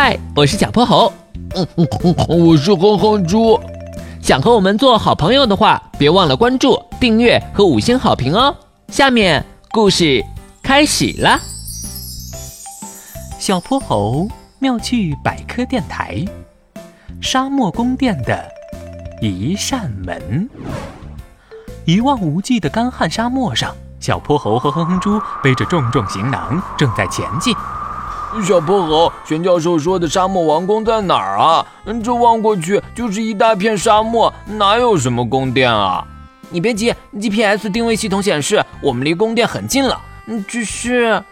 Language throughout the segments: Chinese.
嗨，我是小泼猴。嗯嗯嗯，我是哼哼猪。想和我们做好朋友的话，别忘了关注、订阅和五星好评哦。下面故事开始了。小泼猴妙趣百科电台，沙漠宫殿的一扇门。一望无际的干旱沙漠上，小泼猴和哼哼猪背着重重行囊正在前进。小泼猴，玄教授说的沙漠王宫在哪儿啊？这望过去就是一大片沙漠，哪有什么宫殿啊？你别急，GPS 定位系统显示我们离宫殿很近了。嗯，只是……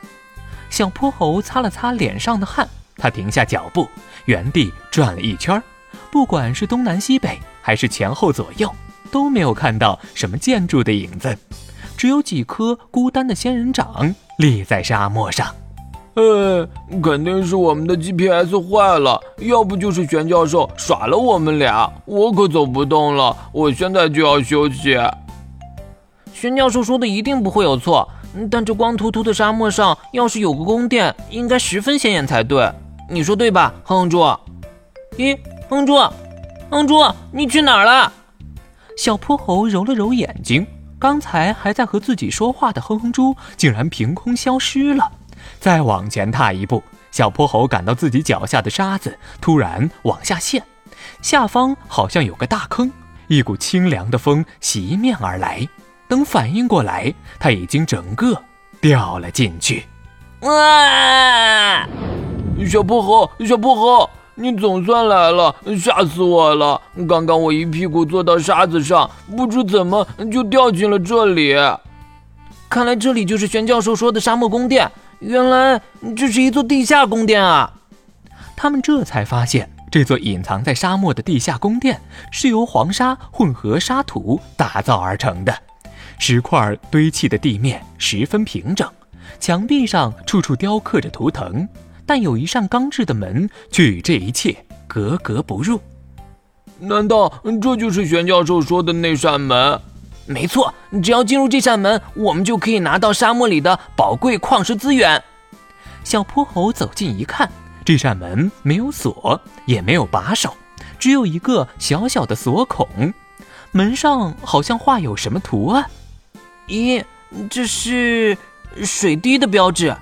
小泼猴擦了擦脸上的汗，他停下脚步，原地转了一圈，不管是东南西北还是前后左右，都没有看到什么建筑的影子，只有几棵孤单的仙人掌立在沙漠上。呃，肯定是我们的 GPS 坏了，要不就是玄教授耍了我们俩。我可走不动了，我现在就要休息。玄教授说的一定不会有错，但这光秃秃的沙漠上，要是有个宫殿，应该十分显眼才对。你说对吧，哼哼猪？咦，哼哼猪，哼哼猪，你去哪儿了？小泼猴揉了揉眼睛，刚才还在和自己说话的哼哼猪，竟然凭空消失了。再往前踏一步，小泼猴感到自己脚下的沙子突然往下陷，下方好像有个大坑，一股清凉的风袭面而来。等反应过来，他已经整个掉了进去。啊！小泼猴，小泼猴，你总算来了，吓死我了！刚刚我一屁股坐到沙子上，不知怎么就掉进了这里。看来这里就是玄教授说的沙漠宫殿。原来这是一座地下宫殿啊！他们这才发现，这座隐藏在沙漠的地下宫殿是由黄沙混合沙土打造而成的。石块堆砌的地面十分平整，墙壁上处处雕刻着图腾，但有一扇钢制的门却与这一切格格不入。难道这就是玄教授说的那扇门？没错，只要进入这扇门，我们就可以拿到沙漠里的宝贵矿石资源。小泼猴走近一看，这扇门没有锁，也没有把手，只有一个小小的锁孔。门上好像画有什么图案？咦，这是水滴的标志。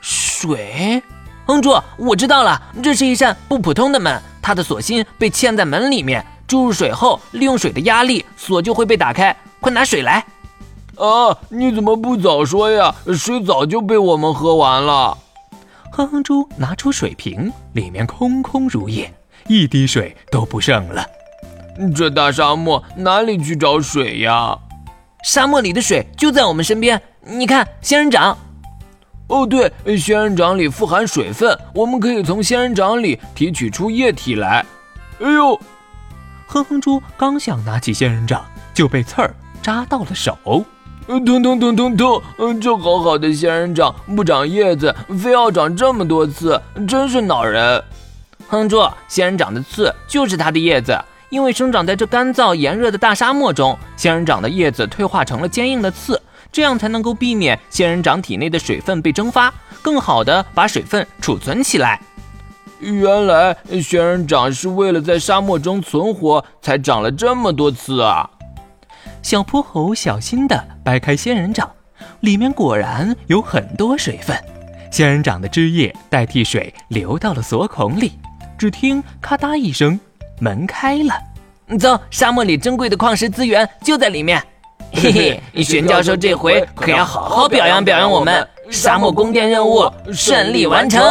水？哼猪，我知道了，这是一扇不普通的门，它的锁芯被嵌在门里面，注入水后，利用水的压力，锁就会被打开。快拿水来！啊，你怎么不早说呀？水早就被我们喝完了。哼哼猪拿出水瓶，里面空空如也，一滴水都不剩了。这大沙漠哪里去找水呀？沙漠里的水就在我们身边。你看，仙人掌。哦，对，仙人掌里富含水分，我们可以从仙人掌里提取出液体来。哎呦，哼哼猪刚想拿起仙人掌，就被刺儿。扎到了手，疼疼疼疼疼！嗯，这好好的仙人掌不长叶子，非要长这么多刺，真是恼人。哼住，仙人掌的刺就是它的叶子，因为生长在这干燥炎热的大沙漠中，仙人掌的叶子退化成了坚硬的刺，这样才能够避免仙人掌体内的水分被蒸发，更好的把水分储存起来。原来仙人掌是为了在沙漠中存活，才长了这么多刺啊！小泼猴小心地掰开仙人掌，里面果然有很多水分。仙人掌的汁液代替水流到了锁孔里，只听咔嗒一声，门开了。走，沙漠里珍贵的矿石资源就在里面。嘿嘿，玄教授这回可要好好表扬表扬我们。沙漠宫殿任务顺利完成。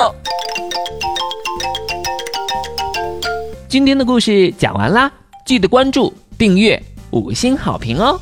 今天的故事讲完啦，记得关注订阅。五星好评哦！